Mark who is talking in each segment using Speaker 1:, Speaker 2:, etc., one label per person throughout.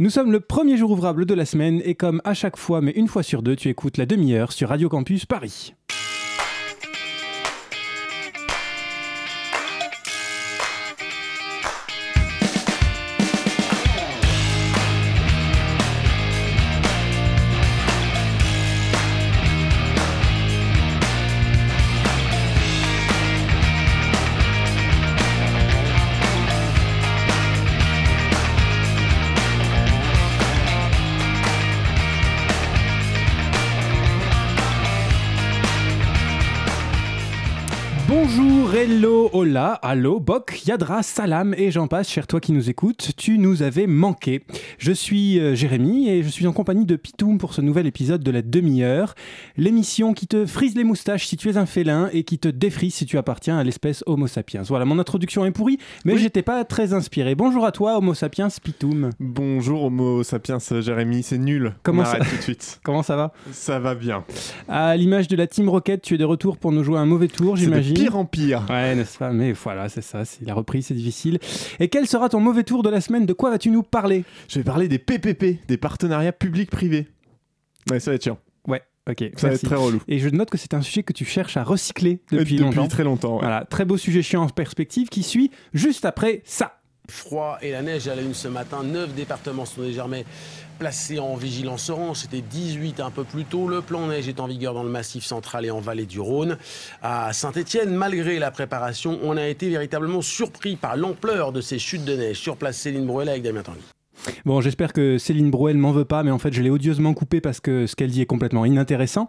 Speaker 1: Nous sommes le premier jour ouvrable de la semaine et comme à chaque fois, mais une fois sur deux, tu écoutes la demi-heure sur Radio Campus Paris. Hello, hola, allo, bok, yadra, salam et j'en passe, cher toi qui nous écoutes, tu nous avais manqué. Je suis euh, Jérémy et je suis en compagnie de Pitoum pour ce nouvel épisode de la demi-heure, l'émission qui te frise les moustaches si tu es un félin et qui te défrise si tu appartiens à l'espèce Homo sapiens. Voilà, mon introduction est pourrie, mais
Speaker 2: Oui.
Speaker 1: j'étais pas très inspiré. Bonjour à toi, Homo sapiens Pitoum.
Speaker 2: Bonjour Homo sapiens Jérémy, c'est nul.
Speaker 1: Comment
Speaker 2: On
Speaker 1: ça-
Speaker 2: tout de suite.
Speaker 1: Comment ça va
Speaker 2: Ça va bien.
Speaker 1: À l'image de la Team Rocket, tu es de retour pour nous jouer un mauvais tour, j'imagine.
Speaker 2: pire en pire.
Speaker 1: Ouais, n'est-ce pas? Mais voilà, c'est ça, c'est la reprise, c'est difficile. Et quel sera ton mauvais tour de la semaine? De quoi vas-tu nous parler?
Speaker 2: Je vais parler des PPP, des partenariats publics-privés. Ouais, ça va être chiant.
Speaker 1: Ouais, ok.
Speaker 2: Ça va être très relou.
Speaker 1: Et je note que c'est un sujet que tu cherches à recycler depuis,
Speaker 2: Depuis
Speaker 1: longtemps.
Speaker 2: très longtemps. ouais.
Speaker 1: Voilà, très beau sujet chiant en perspective qui suit juste après ça.
Speaker 3: Froid et la neige à la une ce matin. 9 départements sont désormais placés en vigilance orange. C'était 18 un peu plus tôt. Le plan neige est en vigueur dans le massif central et en vallée du Rhône. À Saint-Étienne, malgré la préparation, on a été véritablement surpris par l'ampleur de ces chutes de neige. Sur place, Céline Bruel avec Damien Tanguy.
Speaker 1: Bon, j'espère que Céline Brouel m'en veut pas, mais en fait, je l'ai odieusement coupé parce que ce qu'elle dit est complètement inintéressant.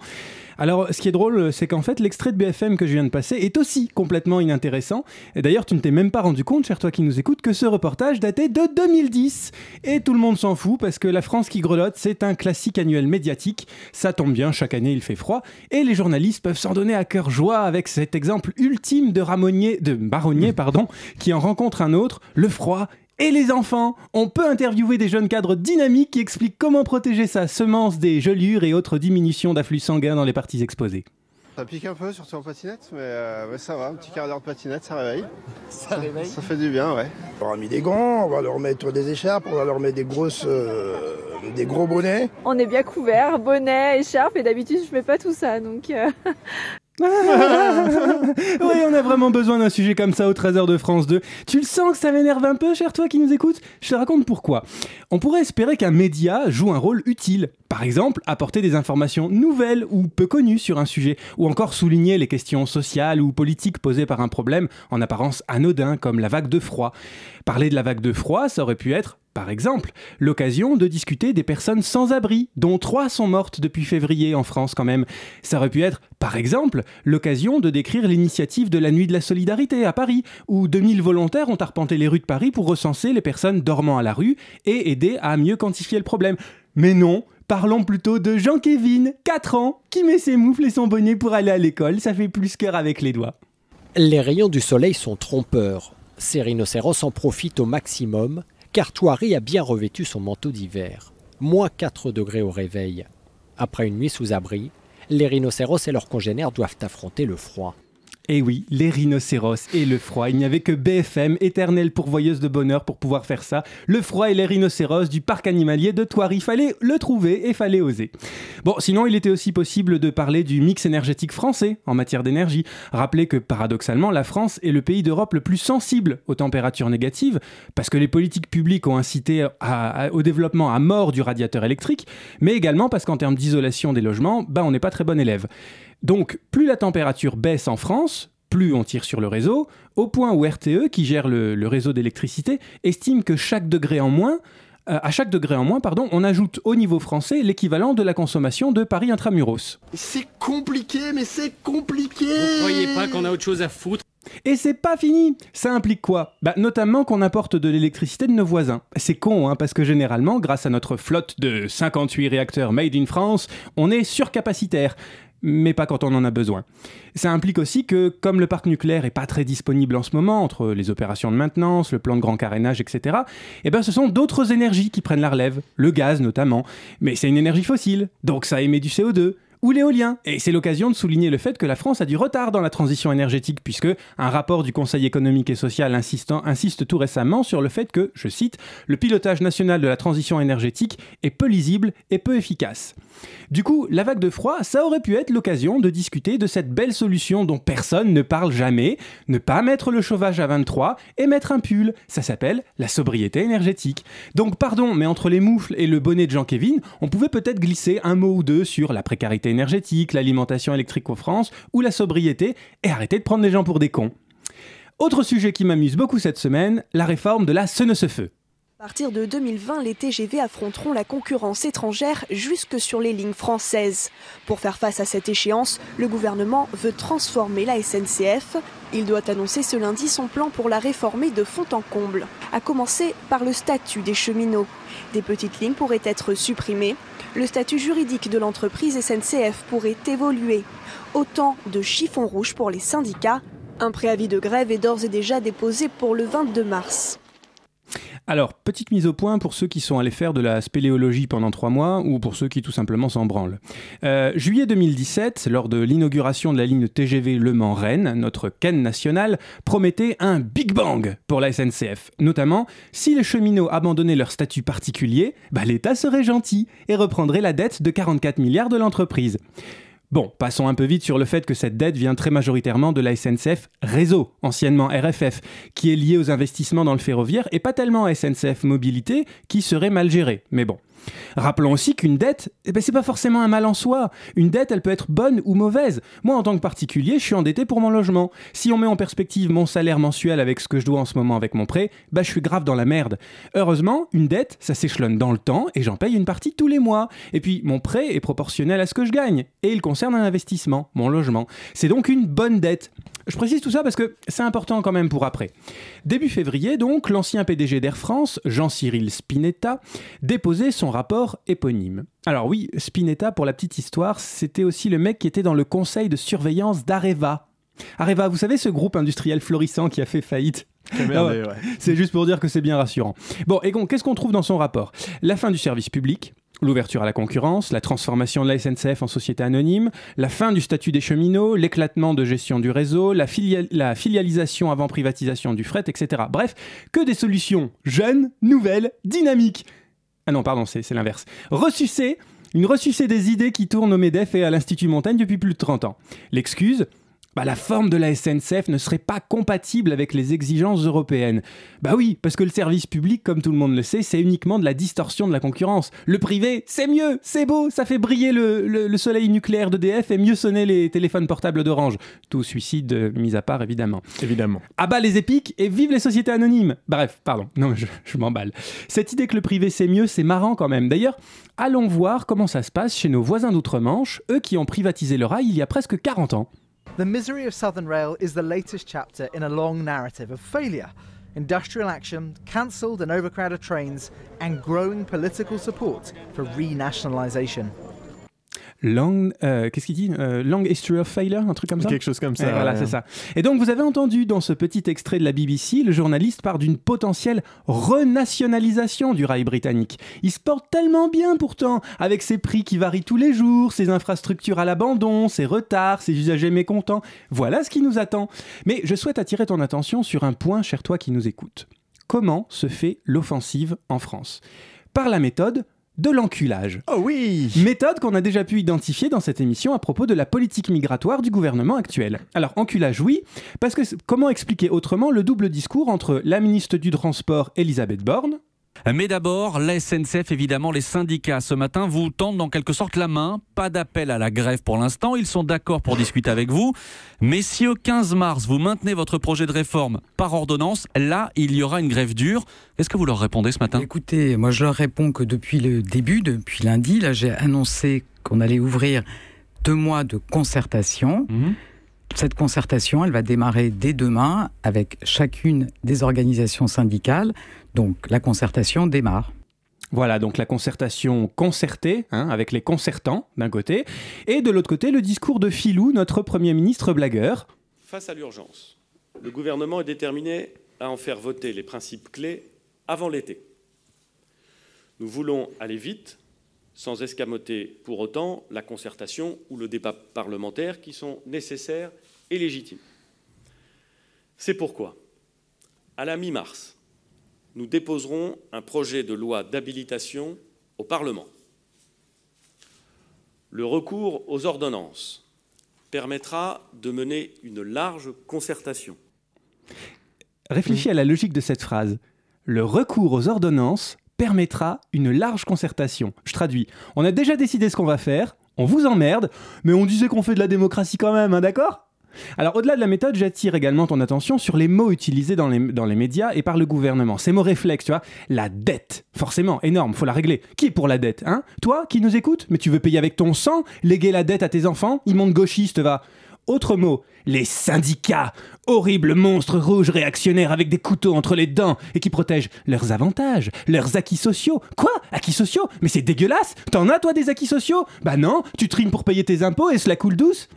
Speaker 1: Alors, ce qui est drôle, c'est qu'en fait, l'extrait de BFM que je viens de passer est aussi complètement inintéressant. Et d'ailleurs, tu ne t'es même pas rendu compte, cher toi qui nous écoutes, que ce reportage datait de 2010. Et tout le monde s'en fout parce que La France qui grelotte, c'est un classique annuel médiatique. Ça tombe bien, chaque année il fait froid. Et les journalistes peuvent s'en donner à cœur joie avec cet exemple ultime de Ramonnier, de Baronnier, pardon, qui en rencontre un autre, le froid et les enfants. On peut interviewer des jeunes cadres dynamiques qui expliquent comment protéger sa semence des gelures et autres diminutions d'afflux sanguin dans les parties exposées.
Speaker 4: Ça pique un peu, surtout en patinette, mais euh, ouais, ça va, un petit quart d'heure de patinette, ça réveille. Ça, réveille Ça fait du bien, ouais.
Speaker 5: On leur a mis des gants, on va leur mettre des écharpes, on va leur mettre des grosses, euh, des gros bonnets.
Speaker 6: On est bien couvert, bonnet, écharpe, et d'habitude je mets pas tout ça, donc euh,
Speaker 1: oui, on a vraiment besoin d'un sujet comme ça au Trésor de France 2. Tu le sens que ça m'énerve un peu, cher toi qui nous écoutes? Je te raconte pourquoi. On pourrait espérer qu'un média joue un rôle utile. Par exemple, apporter des informations nouvelles ou peu connues sur un sujet, ou encore souligner les questions sociales ou politiques posées par un problème en apparence anodin, comme la vague de froid. Parler de la vague de froid, ça aurait pu être par exemple, l'occasion de discuter des personnes sans abri, dont trois sont mortes depuis février en France quand même. Ça aurait pu être, par exemple, l'occasion de décrire l'initiative de la Nuit de la Solidarité à Paris, où 2000 volontaires ont arpenté les rues de Paris pour recenser les personnes dormant à la rue et aider à mieux quantifier le problème. Mais non, parlons plutôt de Jean-Kévin, 4 ans, qui met ses moufles et son bonnet pour aller à l'école, ça fait plus cœur avec les doigts.
Speaker 7: Les rayons du soleil sont trompeurs. Ces rhinocéros en profitent au maximum, car Thoiry a bien revêtu son manteau d'hiver. Moins 4 degrés au réveil. Après une nuit sous abri, les rhinocéros et leurs congénères doivent affronter le froid.
Speaker 1: Et oui, les rhinocéros et le froid. Il n'y avait que BFM, éternelle pourvoyeuse de bonheur, pour pouvoir faire ça. Le froid et les rhinocéros du parc animalier de Thoiry. Fallait le trouver et fallait oser. Bon, sinon, il était aussi possible de parler du mix énergétique français en matière d'énergie. Rappelez que paradoxalement, la France est le pays d'Europe le plus sensible aux températures négatives, parce que les politiques publiques ont incité au développement à mort du radiateur électrique, mais également parce qu'en termes d'isolation des logements, bah, on n'est pas très bon élève. Donc, plus la température baisse en France, plus on tire sur le réseau, au point où RTE, qui gère le, le réseau d'électricité, estime que chaque degré en moins, euh, à chaque degré en moins, pardon, on ajoute au niveau français l'équivalent de la consommation de Paris intramuros.
Speaker 5: C'est compliqué, mais c'est compliqué
Speaker 8: Vous croyez pas qu'on a autre chose à foutre?
Speaker 1: Et c'est pas fini Ça implique quoi? Bah notamment qu'on apporte de l'électricité de nos voisins. C'est con, hein, parce que généralement, grâce à notre flotte de 58 réacteurs made in France, on est surcapacitaire. Mais pas quand on en a besoin. Ça implique aussi que, comme le parc nucléaire est pas très disponible en ce moment, entre les opérations de maintenance, le plan de grand carénage, etc., eh ben ce sont d'autres énergies qui prennent la relève, le gaz notamment. Mais c'est une énergie fossile, donc ça émet du CO2. Ou l'éolien. Et c'est l'occasion de souligner le fait que la France a du retard dans la transition énergétique, puisque un rapport du Conseil économique et social insistant, insiste tout récemment sur le fait que, je cite, le pilotage national de la transition énergétique est peu lisible et peu efficace. Du coup, la vague de froid, ça aurait pu être l'occasion de discuter de cette belle solution dont personne ne parle jamais, ne pas mettre le chauffage à 23 et mettre un pull. Ça s'appelle la sobriété énergétique. Donc pardon, mais entre les moufles et le bonnet de Jean-Kévin, on pouvait peut-être glisser un mot ou deux sur la précarité énergétique, l'alimentation électrique en France ou la sobriété et arrêter de prendre les gens pour des cons. Autre sujet qui m'amuse beaucoup cette semaine, la réforme de la Seine-se-Feu.
Speaker 9: À partir de 2020, les TGV affronteront la concurrence étrangère jusque sur les lignes françaises. Pour faire face à cette échéance, le gouvernement veut transformer la SNCF. Il doit annoncer ce lundi son plan pour la réformer de fond en comble, à commencer par le statut des cheminots. Des petites lignes pourraient être supprimées. Le statut juridique de l'entreprise SNCF pourrait évoluer. Autant de chiffons rouges pour les syndicats. Un préavis de grève est d'ores et déjà déposé pour le 22 mars.
Speaker 1: Alors, petite mise au point pour ceux qui sont allés faire de la spéléologie pendant trois mois ou pour ceux qui tout simplement s'en branlent. Euh, juillet 2017, lors de l'inauguration de la ligne TGV Le Mans-Rennes, notre Ken national promettait un Big Bang pour la SNCF. Notamment, si les cheminots abandonnaient leur statut particulier, bah, l'État serait gentil et reprendrait la dette de 44 milliards de l'entreprise. Bon, passons un peu vite sur le fait que cette dette vient très majoritairement de la SNCF Réseau, anciennement RFF, qui est liée aux investissements dans le ferroviaire et pas tellement à SNCF Mobilité, qui serait mal gérée. Mais bon. Rappelons aussi qu'une dette, eh ben, c'est pas forcément un mal en soi. Une dette, elle peut être bonne ou mauvaise. Moi, en tant que particulier, je suis endetté pour mon logement. Si on met en perspective mon salaire mensuel avec ce que je dois en ce moment avec mon prêt, bah je suis grave dans la merde. Heureusement, une dette, ça s'échelonne dans le temps et j'en paye une partie tous les mois. Et puis, mon prêt est proportionnel à ce que je gagne. Et il concerne un investissement, mon logement. C'est donc une bonne dette. Je précise tout ça parce que c'est important quand même pour après. Début février, donc, l'ancien PDG d'Air France, Jean-Cyril Spinetta, déposait son rapport éponyme. Alors oui, Spinetta, pour la petite histoire, c'était aussi le mec qui était dans le conseil de surveillance d'Areva. Areva, vous savez ce groupe industriel florissant qui a fait faillite
Speaker 2: Ah ouais.
Speaker 1: C'est juste pour dire que c'est bien rassurant. Bon, et qu'est-ce qu'on trouve dans son rapport? La fin du service public, l'ouverture à la concurrence, la transformation de la SNCF en société anonyme, la fin du statut des cheminots, l'éclatement de gestion du réseau, la, la filialisation avant privatisation du fret, etc. Bref, que des solutions jeunes, nouvelles, dynamiques. Ah non, pardon, c'est l'inverse. Ressucées, une ressucée des idées qui tournent au MEDEF et à l'Institut Montaigne depuis plus de 30 ans. L'excuse bah, la forme de la SNCF ne serait pas compatible avec les exigences européennes. Bah oui, parce que le service public, comme tout le monde le sait, c'est uniquement de la distorsion de la concurrence. Le privé, c'est mieux, c'est beau, ça fait briller le, le- le soleil nucléaire d'EDF et mieux sonner les téléphones portables d'Orange. Tout suicide euh, mis à part, évidemment.
Speaker 2: Évidemment.
Speaker 1: À bas les épiques et vive les sociétés anonymes. Bref, pardon, non, je, je m'emballe. Cette idée que le privé c'est mieux, c'est marrant quand même. D'ailleurs, allons voir comment ça se passe chez nos voisins d'outre-Manche, eux qui ont privatisé le rail il y a presque 40 ans.
Speaker 10: The misery of Southern Rail is the latest chapter in a long narrative of failure. Industrial action, cancelled and overcrowded trains, and growing political support for renationalisation.
Speaker 1: Long, euh, qu'est-ce qu'il dit Euh, Long History of Failure, un truc comme ça
Speaker 2: Quelque chose comme ça.
Speaker 1: Ouais, voilà,
Speaker 2: ouais.
Speaker 1: c'est ça. Et donc, vous avez entendu dans ce petit extrait de la BBC, le journaliste part d'une potentielle renationalisation du rail britannique. Il se porte tellement bien pourtant, avec ses prix qui varient tous les jours, ses infrastructures à l'abandon, ses retards, ses usagers mécontents. Voilà ce qui nous attend. Mais je souhaite attirer ton attention sur un point, cher toi qui nous écoute. Comment se fait l'offensive en France? Par la méthode de l'enculage.
Speaker 2: Oh oui
Speaker 1: Méthode qu'on a déjà pu identifier dans cette émission à propos de la politique migratoire du gouvernement actuel. Alors, enculage, oui, parce que comment expliquer autrement le double discours entre la ministre du Transport, Elisabeth Borne,
Speaker 11: Mais d'abord, la SNCF, évidemment, les syndicats ce matin vous tendent en quelque sorte la main. Pas d'appel à la grève pour l'instant, ils sont d'accord pour discuter avec vous. Mais si au 15 mars, vous maintenez votre projet de réforme par ordonnance, là, il y aura une grève dure. Qu'est-ce que vous leur répondez ce matin?
Speaker 12: Écoutez, moi je leur réponds que depuis le début, depuis lundi, là j'ai annoncé qu'on allait ouvrir deux mois de concertation.
Speaker 11: Mhm.
Speaker 12: Cette concertation, elle va démarrer dès demain avec chacune des organisations syndicales. Donc la concertation démarre.
Speaker 1: Voilà, donc la concertation concertée, hein, avec les concertants d'un côté, et de l'autre côté, le discours de Filou, notre Premier ministre blagueur.
Speaker 13: Face à l'urgence, le gouvernement est déterminé à en faire voter les principes clés avant l'été. Nous voulons aller vite sans escamoter pour autant la concertation ou le débat parlementaire qui sont nécessaires et légitimes. C'est pourquoi, à la mi-mars, nous déposerons un projet de loi d'habilitation au Parlement. Le recours aux ordonnances permettra de mener une large concertation.
Speaker 1: Réfléchis à la logique de cette phrase. Le recours aux ordonnances permettra une large concertation. Je traduis. On a déjà décidé ce qu'on va faire, on vous emmerde, mais on disait qu'on fait de la démocratie quand même, hein, d'accord? Alors au-delà de la méthode, j'attire également ton attention sur les mots utilisés dans les, médias et par le gouvernement. Ces mots réflexes, tu vois. La dette, forcément, énorme, faut la régler. Qui est pour la dette, hein? Toi, qui nous écoutes? Mais tu veux payer avec ton sang? Léguer la dette à tes enfants? Immonde gauchiste, va. Autre mot, les syndicats, horribles monstres rouges réactionnaires avec des couteaux entre les dents et qui protègent leurs avantages, leurs acquis sociaux. Quoi? Acquis sociaux? Mais c'est dégueulasse! T'en as toi des acquis sociaux? Bah non, tu trimes pour payer tes impôts et cela coule douce!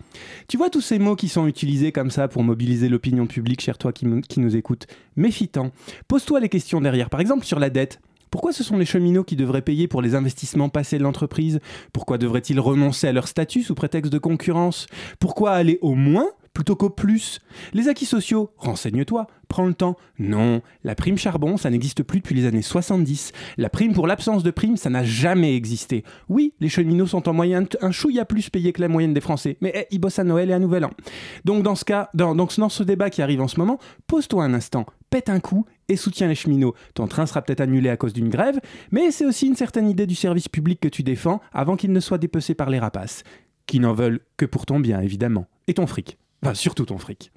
Speaker 1: Tu vois tous ces mots qui sont utilisés comme ça pour mobiliser l'opinion publique, cher toi qui, nous écoute Méfitant. Pose-toi les questions derrière, par exemple sur la dette. Pourquoi ce sont les cheminots qui devraient payer pour les investissements passés de l'entreprise? Pourquoi devraient-ils renoncer à leur statut sous prétexte de concurrence? Pourquoi aller au moins plutôt qu'au plus? Les acquis sociaux, renseigne-toi, prends le temps. Non, la prime charbon, ça n'existe plus depuis les années 70. La prime pour l'absence de prime, ça n'a jamais existé. Oui, les cheminots sont en moyenne un chouïa plus payés que la moyenne des Français, mais eh, ils bossent à Noël et à Nouvel An. Donc dans ce cas, dans, donc dans ce débat qui arrive en ce moment, pose-toi un instant, pète un coup et soutiens les cheminots. Ton train sera peut-être annulé à cause d'une grève, mais c'est aussi une certaine idée du service public que tu défends avant qu'il ne soit dépecé par les rapaces, qui n'en veulent que pour ton bien, évidemment, et ton fric. Enfin, surtout ton fric.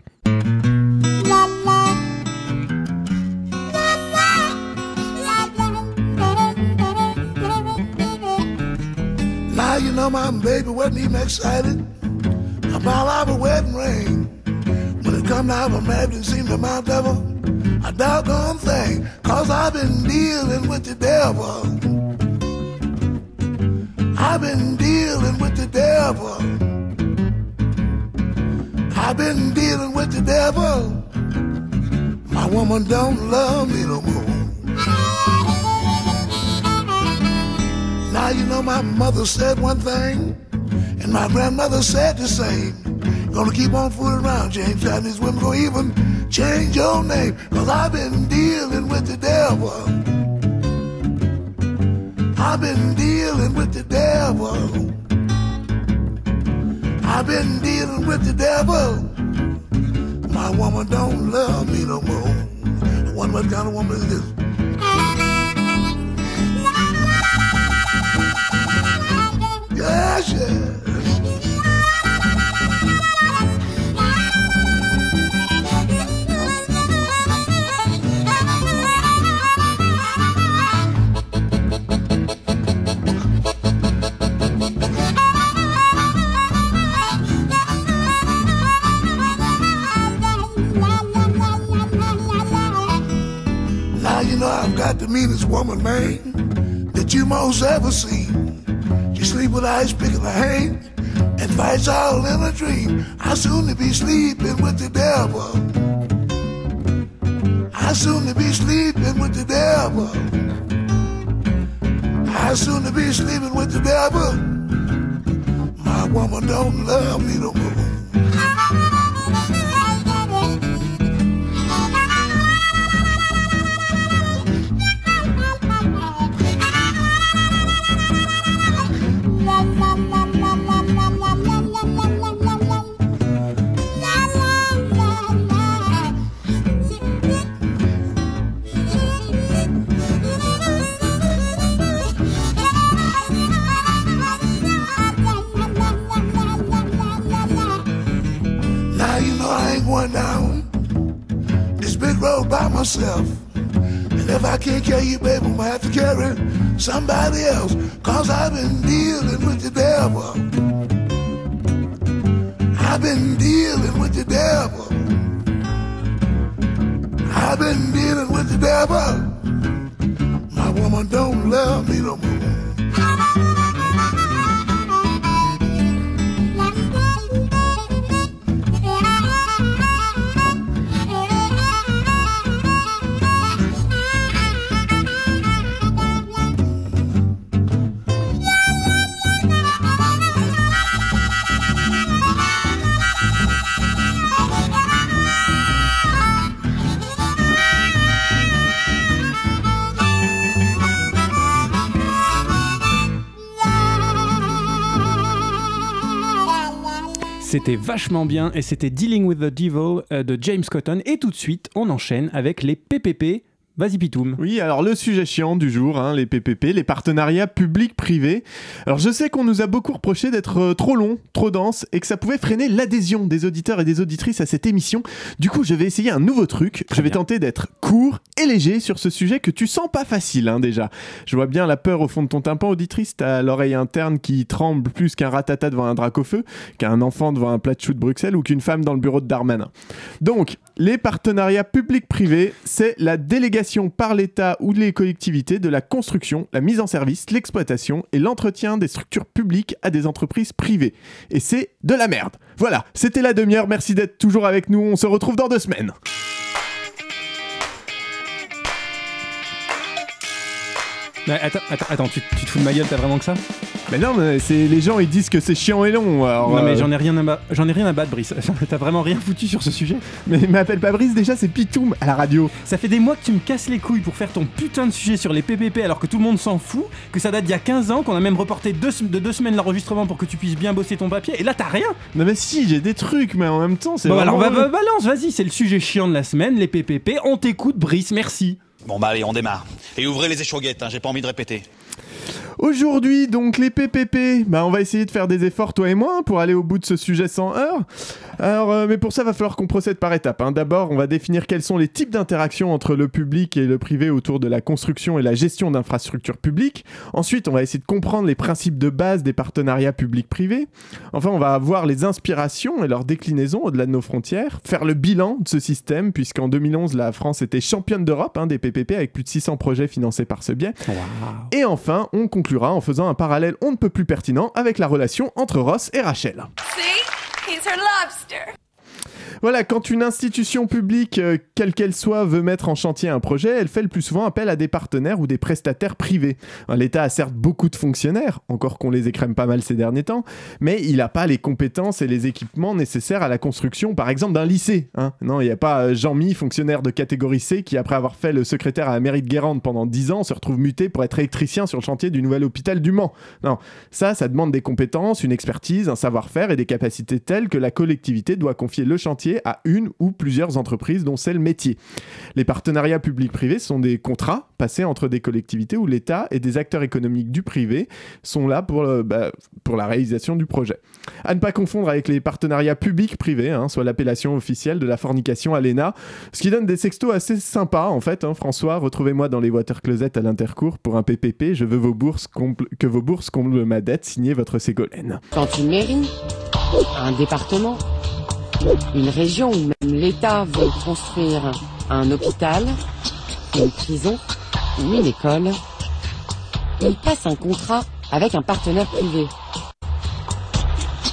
Speaker 14: A doggone thing. Cause I've been dealing with the devil. I've been dealing with the devil. I've been dealing with the devil. My woman don't love me no more. Now you know my mother said one thing, and my grandmother said the same. Gonna keep on fooling around, James. Trying these women gonna even change your name. Cause I've been dealing with the devil. I've been dealing with the devil. I've been dealing with the devil. My woman don't love me no more. One what kind of woman is this? Yes, yes. Meanest woman, man, that you most ever see. She sleep with eyes picking her hand and fights all in a dream. I soon to be sleeping with the devil. I soon to be sleeping with the devil. I soon to be sleeping with the devil. My woman don't love me no more. Myself. And if I can't carry you, baby, I'm gonna have to carry somebody else. Cause I've been dealing with the devil. I've been dealing with the devil. I've been dealing with the devil. My woman don't love me no more.
Speaker 1: C'était vachement bien et c'était Dealing with the Devil euh, de James Cotton. Et tout de suite, on enchaîne avec les PPP. Vas-y Pitoum.
Speaker 2: Oui, alors le sujet chiant du jour, hein, les PPP, les partenariats publics-privés. Alors je sais qu'on nous a beaucoup reproché d'être euh, trop long, trop dense, et que ça pouvait freiner l'adhésion des auditeurs et des auditrices à cette émission. Du coup, je vais essayer un nouveau truc. je vais tenter d'être court et léger sur ce sujet que tu sens pas facile hein, déjà. Je vois bien la peur au fond de ton tympan, auditrice. T'as l'oreille interne qui tremble plus qu'un ratata devant un drac au feu, qu'un enfant devant un plat de chou de Bruxelles ou qu'une femme dans le bureau de Darmanin. Donc, les partenariats publics-privés, c'est la délégation par l'État ou les collectivités de la construction, la mise en service, l'exploitation et l'entretien des structures publiques à des entreprises privées. Et c'est de la merde. Voilà, c'était la demi-heure. Merci d'être toujours avec nous. On se retrouve dans deux semaines.
Speaker 1: Attends, attends, attends, tu te fous de ma gueule, t'as vraiment que ça?
Speaker 2: Mais non, mais c'est les gens ils disent que c'est chiant et long. Alors,
Speaker 1: Non mais
Speaker 2: euh,
Speaker 1: j'en ai rien à j'en ai rien à battre Brice. T'as vraiment rien foutu sur ce sujet.
Speaker 2: Mais m'appelle pas Brice déjà, c'est Pitoum à la radio.
Speaker 1: Ça fait des mois que tu me casses les couilles pour faire ton putain de sujet sur les PPP alors que tout le monde s'en fout, que ça date d'il y a 15 ans, qu'on a même reporté deux de deux semaines l'enregistrement pour que tu puisses bien bosser ton papier et là t'as rien.
Speaker 2: Non mais si, j'ai des trucs, mais en même temps c'est.
Speaker 1: Bon alors va, va- balance, vas-y, c'est le sujet chiant de la semaine, les PPP. On t'écoute Brice, merci.
Speaker 15: Bon bah allez, on démarre. Et ouvrez les échauguettes, hein, j'ai pas envie de répéter.
Speaker 2: Aujourd'hui, donc les PPP, bah, on va essayer de faire des efforts, toi et moi, pour aller au bout de ce sujet sans heurts. Alors, euh, mais pour ça, va falloir qu'on procède par étapes. hein. D'abord, on va définir quels sont les types d'interactions entre le public et le privé autour de la construction et la gestion d'infrastructures publiques. Ensuite, on va essayer de comprendre les principes de base des partenariats publics-privés. Enfin, on va voir les inspirations et leurs déclinaisons au-delà de nos frontières, faire le bilan de ce système, puisqu'en 2011, la France était championne d'Europe hein, des PPP avec plus de 600 projets financés par ce biais. Et enfin, on conclura en faisant un parallèle on ne peut plus pertinent avec la relation entre Ross et Rachel.
Speaker 16: See? He's her lobster.
Speaker 2: Voilà, quand une institution publique, euh, quelle qu'elle soit, veut mettre en chantier un projet, elle fait le plus souvent appel à des partenaires ou des prestataires privés. L'État a certes beaucoup de fonctionnaires, encore qu'on les écrème pas mal ces derniers temps, mais il n'a pas les compétences et les équipements nécessaires à la construction, par exemple, d'un lycée. hein. Non, il n'y a pas euh, Jean-Mi, fonctionnaire de catégorie C, qui après avoir fait le secrétaire à la mairie de Guérande pendant 10 ans, se retrouve muté pour être électricien sur le chantier du nouvel hôpital du Mans. Non, ça, ça demande des compétences, une expertise, un savoir-faire et des capacités telles que la collectivité doit confier le chantier à une ou plusieurs entreprises dont c'est le métier. Les partenariats publics-privés sont des contrats passés entre des collectivités où l'État et des acteurs économiques du privé sont là pour, euh, bah, pour la réalisation du projet. À ne pas confondre avec les partenariats publics-privés, hein, soit l'appellation officielle de la fornication à l'ENA, ce qui donne des sextos assez sympas en fait. hein. François, retrouvez-moi dans les water closets à l'intercours pour un PPP. Je veux vos bourses que vos bourses comblent ma dette. Signé votre Ségolène.
Speaker 17: Quand une mairie, un département, une région ou même l'État veut construire un hôpital, une prison ou une école, il passe un contrat avec un partenaire privé.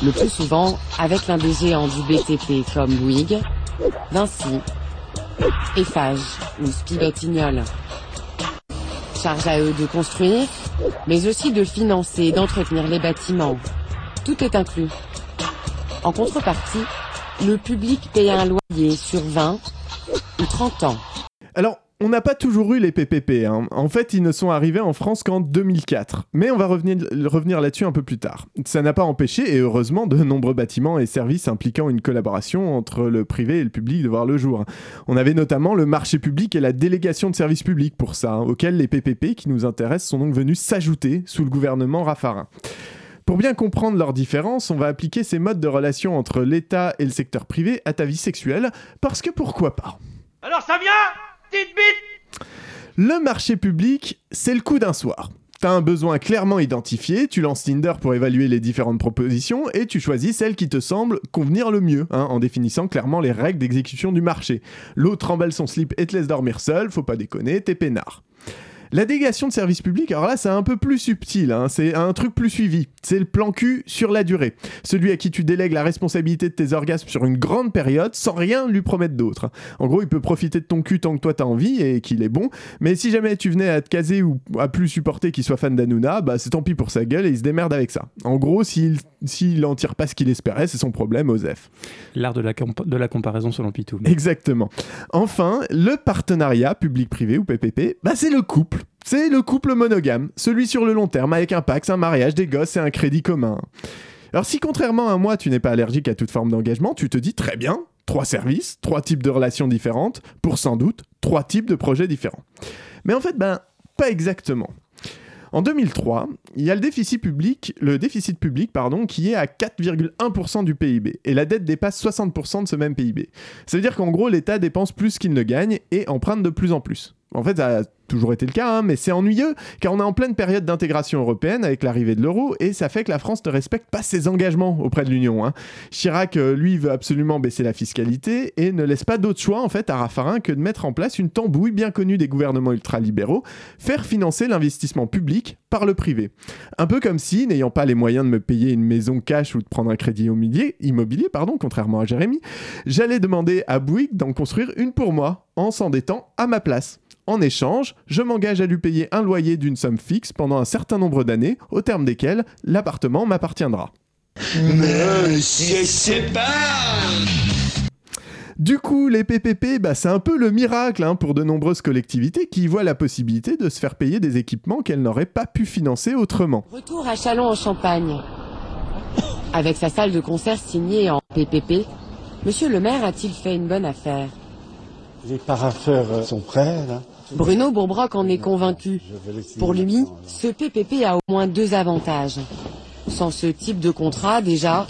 Speaker 17: Le plus souvent avec l'un des géants du BTP comme Bouygues, Vinci, Eiffage ou Spigotignol. Charge à eux de construire, mais aussi de financer et d'entretenir les bâtiments. Tout est inclus. En contrepartie, le public paye un loyer sur 20 ou 30 ans.
Speaker 2: Alors, on n'a pas toujours eu les PPP. hein. En fait, ils ne sont arrivés en France qu'en 2004. Mais on va revenir, là-dessus un peu plus tard. Ça n'a pas empêché, et heureusement, de nombreux bâtiments et services impliquant une collaboration entre le privé et le public de voir le jour. On avait notamment le marché public et la délégation de services publics pour ça, hein, auxquels les PPP qui nous intéressent sont donc venus s'ajouter sous le gouvernement Raffarin. Pour bien comprendre leurs différences, on va appliquer ces modes de relation entre l'État et le secteur privé à ta vie sexuelle, parce que pourquoi pas
Speaker 18: Alors ça vient Petite bite
Speaker 2: Le marché public, c'est le coup d'un soir. T'as un besoin clairement identifié, tu lances Tinder pour évaluer les différentes propositions et tu choisis celle qui te semble convenir le mieux, hein, en définissant clairement les règles d'exécution du marché. L'autre emballe son slip et te laisse dormir seul, faut pas déconner, t'es peinard. La délégation de service public, alors là, c'est un peu plus subtil, hein, c'est un truc plus suivi. C'est le plan cul sur la durée. Celui à qui tu délègues la responsabilité de tes orgasmes sur une grande période sans rien lui promettre d'autre. En gros, il peut profiter de ton cul tant que toi t'as envie et qu'il est bon, mais si jamais tu venais à te caser ou à plus supporter qu'il soit fan d'Anouna, bah c'est tant pis pour sa gueule et il se démerde avec ça. En gros, s'il s'il en tire pas ce qu'il espérait, c'est son problème, Osef.
Speaker 1: L'art de la, de la comparaison selon Pitou.
Speaker 2: Exactement. Enfin, le partenariat public-privé ou PPP, bah c'est le couple. C'est le couple monogame, celui sur le long terme avec un pax, un mariage, des gosses et un crédit commun. Alors si contrairement à moi, tu n'es pas allergique à toute forme d'engagement, tu te dis très bien, trois services, trois types de relations différentes, pour sans doute trois types de projets différents. Mais en fait, ben, pas exactement. En 2003, il y a le déficit public, le déficit public pardon, qui est à 4,1% du PIB et la dette dépasse 60% de ce même PIB. Ça veut dire qu'en gros, l'État dépense plus qu'il ne gagne et emprunte de plus en plus. En fait, ça toujours été le cas, hein, mais c'est ennuyeux car on est en pleine période d'intégration européenne avec l'arrivée de l'euro et ça fait que la France ne respecte pas ses engagements auprès de l'Union. hein. Chirac, euh, lui, veut absolument baisser la fiscalité et ne laisse pas d'autre choix en fait à Raffarin que de mettre en place une tambouille bien connue des gouvernements ultralibéraux, faire financer l'investissement public par le privé. Un peu comme si, n'ayant pas les moyens de me payer une maison cash ou de prendre un crédit immobilier, pardon, contrairement à Jérémy, j'allais demander à Bouygues d'en construire une pour moi en s'endettant à ma place. En échange, je m'engage à lui payer un loyer d'une somme fixe pendant un certain nombre d'années, au terme desquelles l'appartement m'appartiendra.
Speaker 14: Monsieur sépare
Speaker 2: Du coup, les PPP, bah, c'est un peu le miracle hein, pour de nombreuses collectivités qui voient la possibilité de se faire payer des équipements qu'elles n'auraient pas pu financer autrement.
Speaker 17: Retour à Chalon en Champagne. Avec sa salle de concert signée en PPP, Monsieur le maire a-t-il fait une bonne affaire?
Speaker 19: Les parapheurs sont prêts, là.
Speaker 17: Bruno Bourbrock en est convaincu. Pour lui, ce PPP a au moins deux avantages. Sans ce type de contrat, déjà,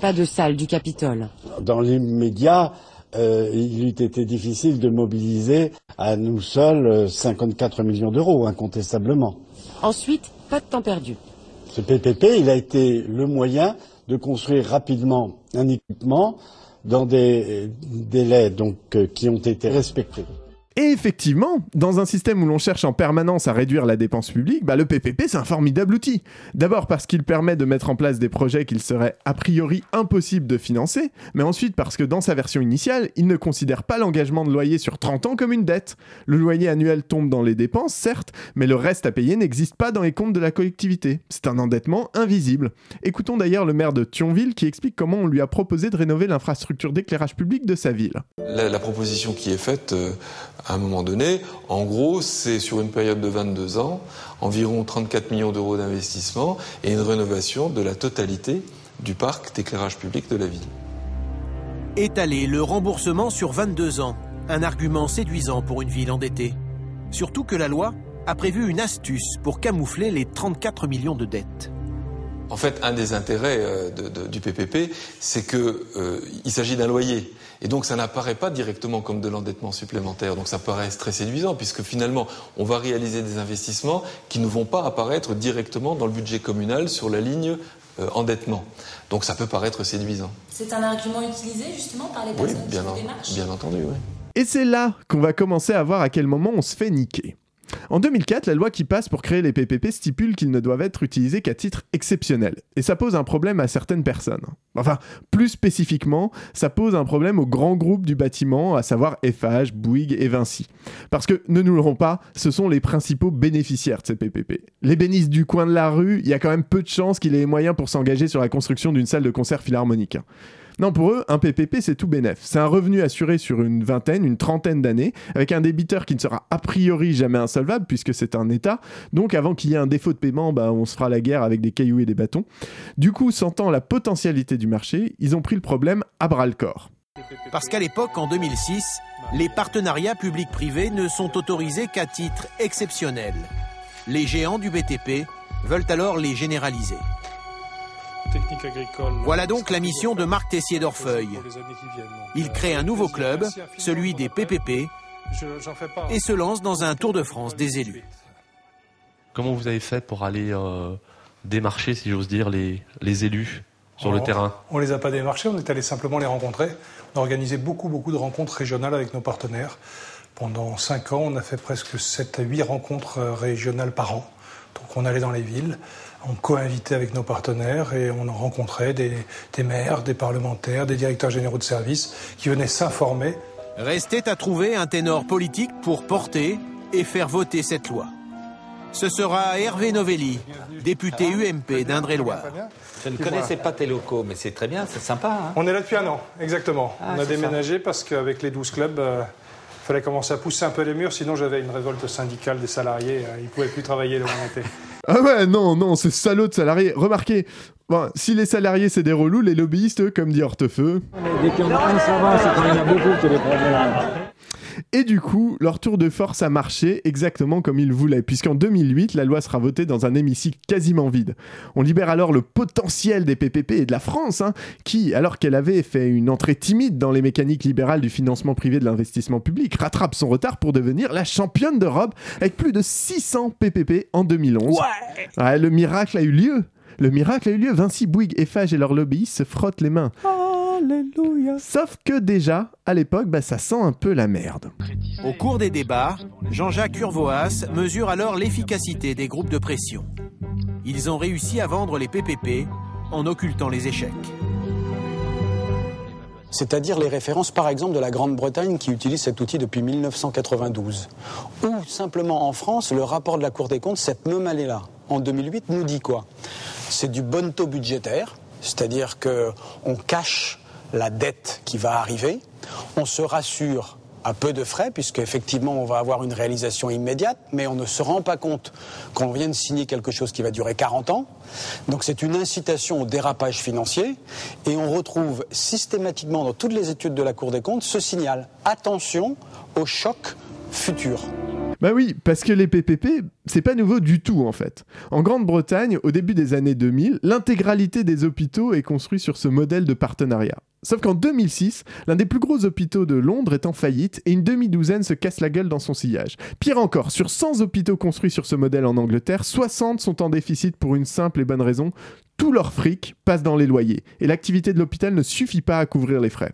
Speaker 17: pas de salle du Capitole.
Speaker 19: Dans l'immédiat, euh, il eût été difficile de mobiliser à nous seuls euh, 54 millions d'euros, incontestablement.
Speaker 17: Ensuite, pas de temps perdu.
Speaker 19: Ce PPP, il a été le moyen de construire rapidement un équipement dans des euh, délais donc, euh, qui ont été respectés.
Speaker 2: Et effectivement, dans un système où l'on cherche en permanence à réduire la dépense publique, bah, le PPP c'est un formidable outil. D'abord parce qu'il permet de mettre en place des projets qu'il serait a priori impossible de financer, mais ensuite parce que dans sa version initiale, il ne considère pas l'engagement de loyer sur 30 ans comme une dette. Le loyer annuel tombe dans les dépenses, certes, mais le reste à payer n'existe pas dans les comptes de la collectivité. C'est un endettement invisible. Écoutons d'ailleurs le maire de Thionville qui explique comment on lui a proposé de rénover l'infrastructure d'éclairage public de sa ville.
Speaker 20: La, proposition qui est faite euh, à un moment donné, en gros, c'est sur une période de 22 ans, environ 34 millions d'euros d'investissement et une rénovation de la totalité du parc d'éclairage public de la ville.
Speaker 21: Étaler le remboursement sur 22 ans, un argument séduisant pour une ville endettée. Surtout que la loi a prévu une astuce pour camoufler les 34 millions de dettes.
Speaker 20: En fait, un des intérêts euh, de- de- du PPP, c'est que euh, il s'agit d'un loyer. Et donc, ça n'apparaît pas directement comme de l'endettement supplémentaire. Donc, ça paraît très séduisant, puisque finalement, on va réaliser des investissements qui ne vont pas apparaître directement dans le budget communal sur la ligne euh, endettement. Donc, ça peut paraître séduisant.
Speaker 22: C'est un argument utilisé justement par les
Speaker 20: Oui,
Speaker 22: personnes
Speaker 20: bien,
Speaker 22: qui
Speaker 20: en- bien entendu, oui.
Speaker 2: Et c'est là qu'on va commencer à voir à quel moment on se fait niquer. En 2004, la loi qui passe pour créer les PPP stipule qu'ils ne doivent être utilisés qu'à titre exceptionnel. Et ça pose un problème à certaines personnes. Enfin, plus spécifiquement, ça pose un problème aux grands groupes du bâtiment, à savoir FH, Bouygues et Vinci. Parce que, ne nous l'aurons pas, ce sont les principaux bénéficiaires de ces PPP. Les bénisses du coin de la rue, il y a quand même peu de chances qu'il ait les moyens pour s'engager sur la construction d'une salle de concert philharmonique. Non, pour eux, un PPP, c'est tout bénef. C'est un revenu assuré sur une vingtaine, une trentaine d'années, avec un débiteur qui ne sera a priori jamais insolvable, puisque c'est un État. Donc, avant qu'il y ait un défaut de paiement, bah, on se fera la guerre avec des cailloux et des bâtons. Du coup, sentant la potentialité du marché, ils ont pris le problème à bras-le-corps.
Speaker 21: Parce qu'à l'époque, en 2006, les partenariats publics-privés ne sont autorisés qu'à titre exceptionnel. Les géants du BTP veulent alors les généraliser.
Speaker 23: Technique agricole.
Speaker 21: Voilà donc la mission de Marc Tessier d'Orfeuille. Il crée un nouveau club, celui des PPP, et se lance dans un tour de France des élus.
Speaker 24: Comment vous avez fait pour aller euh, démarcher, si j'ose dire, les, les élus sur le terrain?
Speaker 23: On les a pas démarchés, on est allé simplement les rencontrer. On a organisé beaucoup, beaucoup de rencontres régionales avec nos partenaires. Pendant cinq ans, on a fait presque 7 à 8 rencontres euh, régionales par an. Donc on allait dans les villes, on co-invitait avec nos partenaires et on en rencontrait des, des maires, des parlementaires, des directeurs généraux de services qui venaient s'informer.
Speaker 21: Restait à trouver un ténor politique pour porter et faire voter cette loi. Ce sera Hervé Novelli, député UMP d'Indre-et-Loire.
Speaker 25: Je ne connaissais pas tes locaux, mais c'est très bien, c'est sympa. hein.
Speaker 23: On est là depuis un an, exactement.
Speaker 25: Ah,
Speaker 23: on a déménagé parce qu'avec les 12 clubs, il fallait commencer à pousser un peu les murs, sinon j'avais une révolte syndicale des salariés. euh, ils ne pouvaient plus travailler on était.
Speaker 2: Ah ouais, non, non, ce salaud de salarié. Remarquez, Bon, si les salariés c'est des relous, les lobbyistes, eux, comme dit Hortefeux.
Speaker 26: Dès qu'il y en a un, ça va, c'est quand il y en a beaucoup que les problèmes.
Speaker 2: Et du coup, leur tour de force a marché exactement comme ils voulaient, puisqu'en 2008, la loi sera votée dans un hémicycle quasiment vide. On libère alors le potentiel des PPP et de la France, hein, qui, alors qu'elle avait fait une entrée timide dans les mécaniques libérales du financement privé de l'investissement public, rattrape son retard pour devenir la championne d'Europe avec plus de 600 PPP en 2011. Ouais, le miracle a eu lieu. Le miracle a eu lieu. Vinci Bouygues, Eiffage et leurs lobbyistes se frottent les mains.
Speaker 1: Alléluia.
Speaker 2: Sauf que déjà, à l'époque, bah, ça sent un peu la merde.
Speaker 21: Au cours des débats, Jean-Jacques Urvoas mesure alors l'efficacité des groupes de pression. Ils ont réussi à vendre les PPP en occultant les échecs.
Speaker 27: c'est-à-dire les références par exemple de la Grande-Bretagne qui utilise cet outil depuis 1992. Ou simplement en France, le rapport de la Cour des comptes, cette même année-là, en 2008, nous dit quoi? C'est du bon taux budgétaire, c'est-à-dire qu'on cache la dette qui va arriver, on se rassure à peu de frais, puisque effectivement on va avoir une réalisation immédiate, mais on ne se rend pas compte qu'on vient de signer quelque chose qui va durer 40 ans. Donc c'est une incitation au dérapage financier, et on retrouve systématiquement dans toutes les études de la Cour des comptes ce signal attention au choc futur.
Speaker 2: Bah oui, parce que les PPP, c'est pas nouveau du tout en fait. En Grande-Bretagne, au début des années 2000, l'intégralité des hôpitaux est construite sur ce modèle de partenariat. Sauf qu'en 2006, l'un des plus gros hôpitaux de Londres est en faillite et une demi-douzaine se casse la gueule dans son sillage. Pire encore, sur 100 hôpitaux construits sur ce modèle en Angleterre, 60 sont en déficit pour une simple et bonne raison, tout leur fric passe dans les loyers et l'activité de l'hôpital ne suffit pas à couvrir les frais.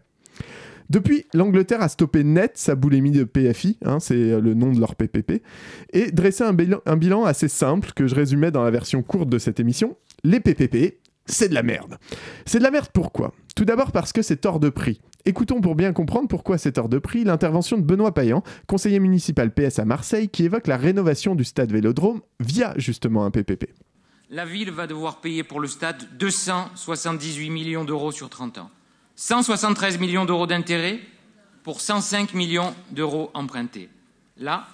Speaker 2: Depuis, l'Angleterre a stoppé net sa boulimie de PFI, hein, c'est le nom de leur PPP, et dressé un bilan assez simple que je résumais dans la version courte de cette émission. Les PPP, c'est de la merde. C'est de la merde pourquoi? Tout d'abord parce que c'est hors de prix. Écoutons pour bien comprendre pourquoi c'est hors de prix l'intervention de Benoît Payan, conseiller municipal PS à Marseille, qui évoque la rénovation du stade Vélodrome via justement un PPP.
Speaker 28: La ville va devoir payer pour le stade 278 millions d'euros sur 30 ans. 173 millions d'euros d'intérêts pour 105 millions d'euros empruntés. Là,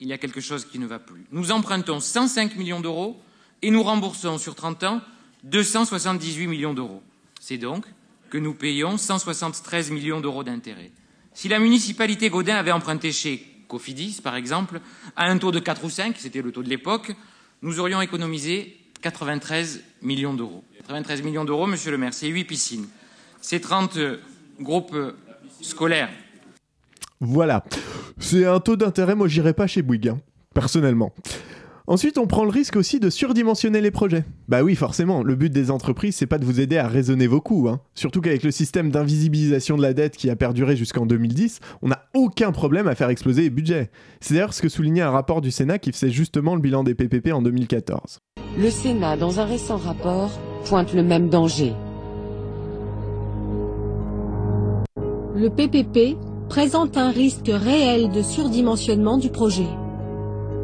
Speaker 28: il y a quelque chose qui ne va plus. Nous empruntons 105 millions d'euros et nous remboursons sur 30 ans 278 millions d'euros. C'est donc que nous payons 173 millions d'euros d'intérêts. Si la municipalité Gaudin avait emprunté chez Cofidis, par exemple, à un taux de 4 ou 5, c'était le taux de l'époque, nous aurions économisé 93 millions d'euros. 93 millions d'euros, monsieur le maire, c'est 8 piscines. C'est 30 groupes scolaires.
Speaker 2: Voilà. C'est un taux d'intérêt, moi j'irai pas chez Bouygues, hein, personnellement. Ensuite, on prend le risque aussi de surdimensionner les projets. Bah oui, forcément, le but des entreprises, c'est pas de vous aider à raisonner vos coûts. Hein. Surtout qu'avec le système d'invisibilisation de la dette qui a perduré jusqu'en 2010, on n'a aucun problème à faire exploser les budgets. C'est d'ailleurs ce que soulignait un rapport du Sénat qui faisait justement le bilan des PPP en 2014.
Speaker 17: Le Sénat, dans un récent rapport, pointe le même danger.
Speaker 29: Le PPP présente un risque réel de surdimensionnement du projet.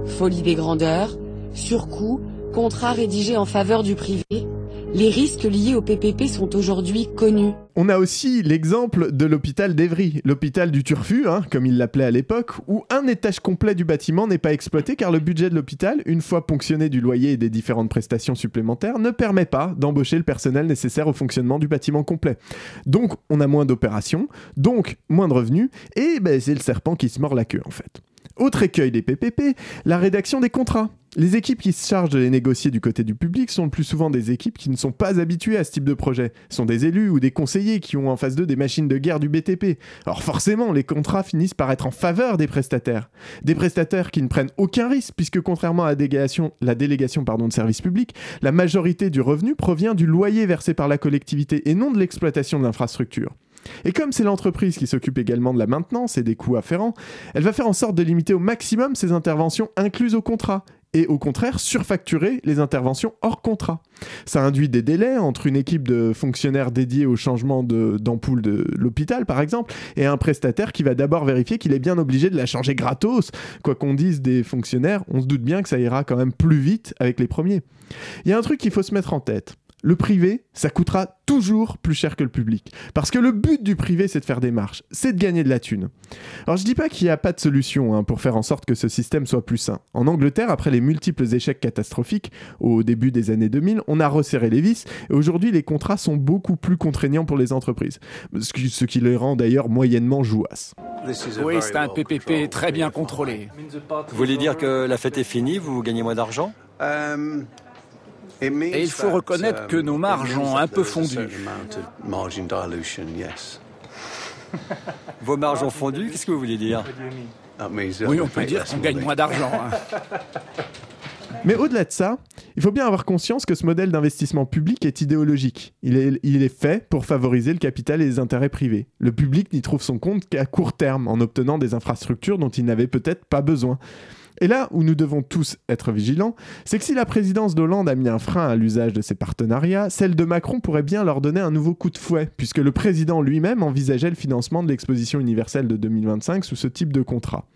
Speaker 17: Folie des grandeurs, surcoût, contrat rédigé en faveur du privé, les risques liés au PPP sont aujourd'hui connus.
Speaker 2: On a aussi l'exemple de l'hôpital d'Evry, l'hôpital du Turfu, hein, comme il l'appelait à l'époque, où un étage complet du bâtiment n'est pas exploité car le budget de l'hôpital, une fois ponctionné du loyer et des différentes prestations supplémentaires, ne permet pas d'embaucher le personnel nécessaire au fonctionnement du bâtiment complet. Donc on a moins d'opérations, donc moins de revenus, et ben, c'est le serpent qui se mord la queue en fait. Autre écueil des PPP, la rédaction des contrats. Les équipes qui se chargent de les négocier du côté du public sont le plus souvent des équipes qui ne sont pas habituées à ce type de projet. Ce sont des élus ou des conseillers qui ont en face d'eux des machines de guerre du BTP. Alors forcément, les contrats finissent par être en faveur des prestataires. Des prestataires qui ne prennent aucun risque puisque contrairement à la délégation, de services publics, la majorité du revenu provient du loyer versé par la collectivité et non de l'exploitation de l'infrastructure. Et comme c'est l'entreprise qui s'occupe également de la maintenance et des coûts afférents, elle va faire en sorte de limiter au maximum ses interventions incluses au contrat et au contraire surfacturer les interventions hors contrat. Ça induit des délais entre une équipe de fonctionnaires dédiés au changement d'ampoule de, de l'hôpital par exemple et un prestataire qui va d'abord vérifier qu'il est bien obligé de la changer gratos. Quoi qu'on dise des fonctionnaires, on se doute bien que ça ira quand même plus vite avec les premiers. Il y a un truc qu'il faut se mettre en tête. Le privé, ça coûtera toujours plus cher que le public. Parce que le but du privé, c'est de faire des marches, c'est de gagner de la thune. Alors je dis pas qu'il n'y a pas de solution hein, pour faire en sorte que ce système soit plus sain. En Angleterre, après les multiples échecs catastrophiques au début des années 2000, on a resserré les vis et aujourd'hui les contrats sont beaucoup plus contraignants pour les entreprises, ce qui, ce qui les rend d'ailleurs moyennement jouasses.
Speaker 30: Oui, c'est un PPP très bien contrôlé.
Speaker 31: Vous voulez dire que la fête est finie, vous gagnez moins d'argent?
Speaker 30: Et il faut reconnaître que nos marges ont un peu fondu.
Speaker 31: Vos marges ont fondu Qu'est-ce que vous voulez dire
Speaker 30: Oui, on peut dire qu'on gagne moins d'argent. hein.
Speaker 2: Mais au-delà de ça, il faut bien avoir conscience que ce modèle d'investissement public est idéologique. Il est, il est fait pour favoriser le capital et les intérêts privés. Le public n'y trouve son compte qu'à court terme, en obtenant des infrastructures dont il n'avait peut-être pas besoin. Et là où nous devons tous être vigilants, c'est que si la présidence d'Hollande a mis un frein à l'usage de ces partenariats, celle de Macron pourrait bien leur donner un nouveau coup de fouet, puisque le président lui-même envisageait le financement de l'exposition universelle de 2025 sous ce type de contrat.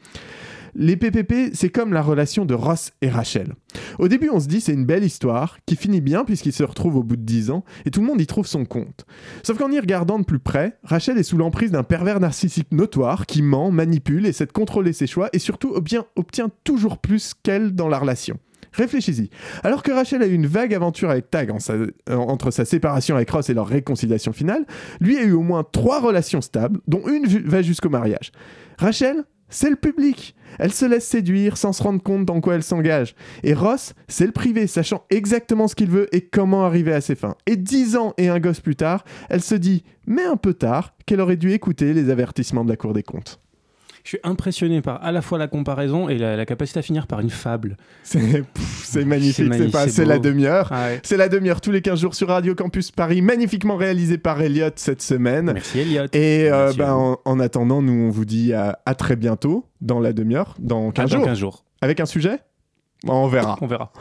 Speaker 2: Les PPP, c'est comme la relation de Ross et Rachel. Au début, on se dit c'est une belle histoire qui finit bien puisqu'ils se retrouvent au bout de 10 ans et tout le monde y trouve son compte. Sauf qu'en y regardant de plus près, Rachel est sous l'emprise d'un pervers narcissique notoire qui ment, manipule, essaie de contrôler ses choix et surtout obtient, toujours plus qu'elle dans la relation. Réfléchis-y. Alors que Rachel a eu une vague aventure avec Tag entre sa séparation avec Ross et leur réconciliation finale, lui a eu au moins trois relations stables, dont une va jusqu'au mariage. Rachel, c'est le public. Elle se laisse séduire sans se rendre compte dans quoi elle s'engage. Et Ross, c'est le privé, sachant exactement ce qu'il veut et comment arriver à ses fins. Et dix ans et un gosse plus tard, elle se dit, mais un peu tard, qu'elle aurait dû écouter les avertissements de la Cour des comptes.
Speaker 1: Je suis impressionné par à la fois la comparaison et la, la capacité à finir par une fable.
Speaker 2: C'est magnifique, c'est pas- la demi-heure.
Speaker 1: Ah ouais.
Speaker 2: C'est la demi-heure tous les 15 jours sur Radio Campus Paris, magnifiquement réalisé par Elliot cette semaine.
Speaker 1: Merci Elliot.
Speaker 2: Et euh, ben, en, en attendant, nous on vous dit à, à très bientôt dans la demi-heure, dans 15
Speaker 1: Ah, dans
Speaker 2: jours.
Speaker 1: 15 jours.
Speaker 2: Avec un sujet? On verra.
Speaker 1: On verra.